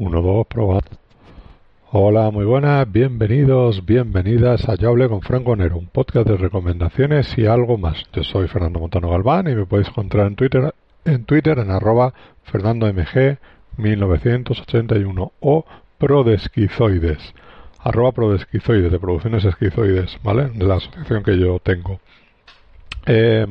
Uno, dos, probad. Hola, muy buenas, bienvenidos, bienvenidas a Yo con Franco Nero, un podcast de recomendaciones y algo más. Yo soy Fernando Montano Galván y me podéis encontrar en Twitter en Twitter en arroba fernandomg1981 o prodesquizoides, arroba prodesquizoides, de producciones esquizoides, ¿vale? De la asociación que yo tengo. Eh,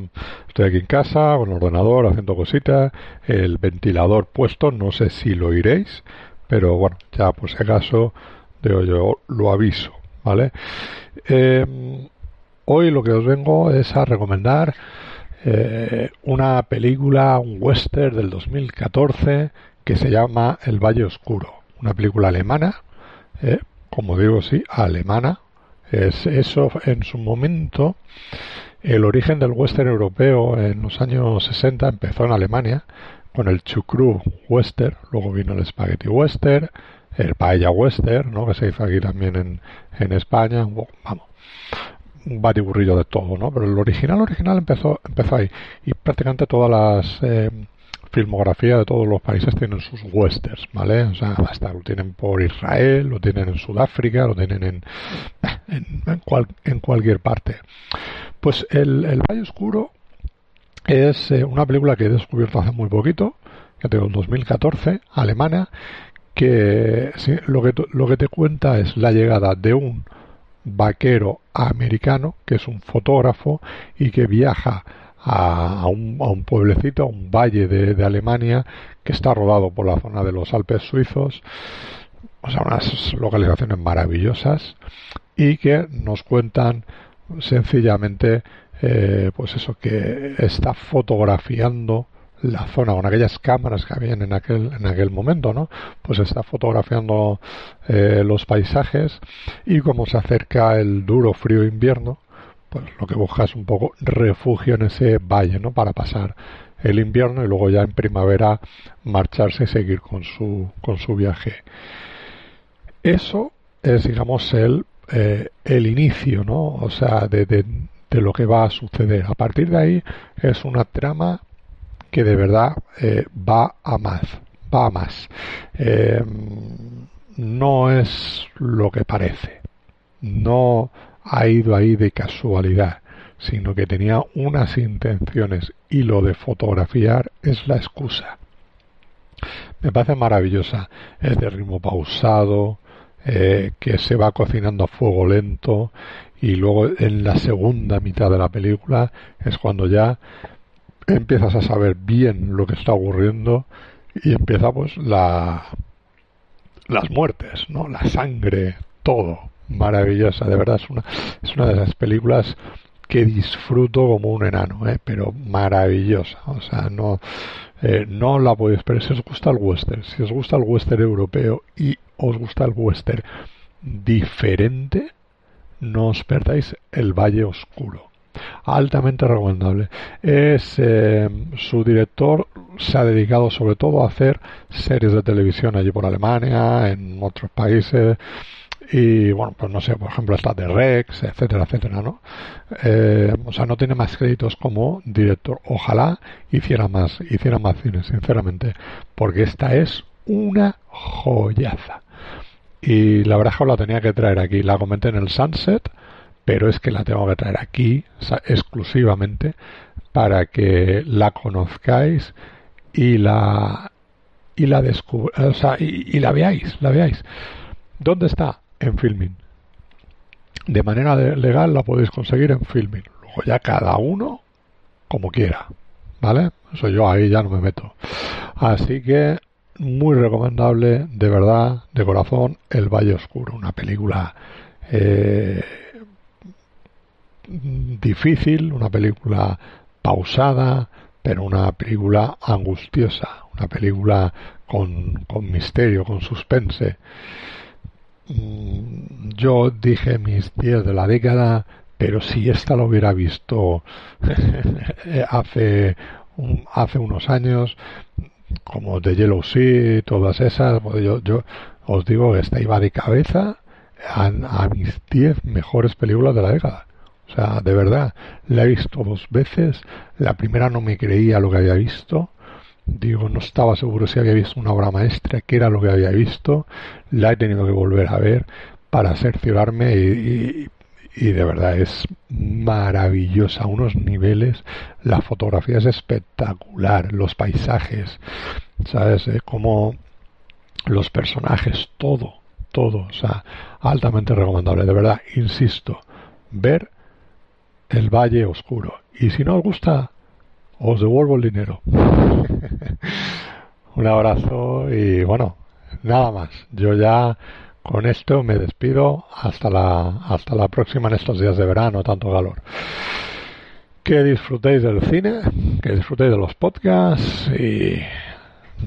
estoy aquí en casa con el ordenador haciendo cositas, el ventilador puesto, no sé si lo iréis, pero bueno, ya por si acaso digo yo lo aviso, ¿vale? Eh, hoy lo que os vengo es a recomendar eh, una película, un western del 2014 que se llama El Valle Oscuro, una película alemana, eh, como digo, sí, alemana. Es eso en su momento. El origen del western europeo en los años 60 empezó en Alemania con el chucrú western, luego vino el spaghetti western, el paella western, ¿no? que se hizo aquí también en, en España, vamos, un batiburrillo de todo, ¿no? Pero el original original empezó empezó ahí y prácticamente todas las eh, filmografías de todos los países tienen sus westerns, ¿vale? O sea, hasta lo tienen por Israel, lo tienen en Sudáfrica, lo tienen en en, en, cual, en cualquier parte. Pues el, el Valle Oscuro es eh, una película que he descubierto hace muy poquito, que tengo en 2014, alemana, que lo que lo que te cuenta es la llegada de un vaquero americano, que es un fotógrafo y que viaja a, a, un, a un, pueblecito, a un valle de, de, Alemania que está rodado por la zona de los Alpes suizos, o sea, unas localizaciones maravillosas y que nos cuentan sencillamente, eh, pues eso, que está fotografiando la zona con aquellas cámaras que habían en aquel en aquel momento no pues está fotografiando eh, los paisajes y como se acerca el duro frío invierno pues lo que busca es un poco refugio en ese valle no para pasar el invierno y luego ya en primavera marcharse y seguir con su con su viaje. Eso es digamos el eh, el inicio no o sea de, de, lo que va a suceder a partir de ahí es una trama que de verdad eh, va a más, va a más. Eh, no es lo que parece, no ha ido ahí de casualidad, sino que tenía unas intenciones y lo de fotografiar es la excusa. Me parece maravillosa, es de ritmo pausado, eh, que se va cocinando a fuego lento y luego en la segunda mitad de la película es cuando ya empiezas a saber bien lo que está ocurriendo y empieza pues la las muertes, ¿no? La sangre, todo maravillosa, de verdad es una es una de esas películas que disfruto como un enano, ¿eh? pero maravillosa, o sea, no eh, no la podéis pero si os gusta el western, si os gusta el western europeo y os gusta el western diferente, no os perdáis el Valle Oscuro altamente recomendable. Es eh, su director se ha dedicado sobre todo a hacer series de televisión allí por Alemania, en otros países y bueno, pues no sé, por ejemplo está de Rex, etcétera, etcétera, ¿no? Eh, o sea, no tiene más créditos como director. Ojalá hiciera más, hiciera más cine, sinceramente, porque esta es una joyaza. Y la verdad es que la tenía que traer aquí. La comenté en el Sunset, pero es que la tengo que traer aquí exclusivamente para que la conozcáis y la y la o sea, y, y, la veáis, la veáis. ¿Dónde está? En Filming. De manera legal la podéis conseguir en Filming. Luego ya cada uno como quiera, ¿vale? Eso yo ahí ya no me meto. Así que muy recomendable, de verdad, de corazón, El Valle Oscuro, una película eh, difícil, una película pausada, pero una película angustiosa, una película con, con misterio, con suspense. Mm, yo dije mis 10 de la década, pero si esta lo hubiera visto hace, hace unos años, como The Yellow Sea, todas esas, pues yo, yo os digo que esta iba de cabeza a, a mis 10 mejores películas de la década. O sea, de verdad, la he visto dos veces. La primera no me creía lo que había visto. Digo, no estaba seguro si había visto una obra maestra, que era lo que había visto. La he tenido que volver a ver para cerciorarme y, y, de verdad es maravillosa, unos niveles. La fotografía es espectacular, los paisajes, ¿sabes? Eh, como los personajes, todo, todo. O sea, altamente recomendable, de verdad, insisto, ver el Valle Oscuro. Y si no os gusta, os devuelvo el dinero. Un abrazo y bueno, nada más. Yo ya con esto me despido hasta la, hasta la próxima en estos días de verano, tanto calor. Que disfrutéis del cine, que disfrutéis de los podcasts y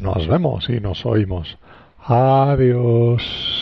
nos vemos y nos oímos. Adiós.